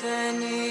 Duérmete,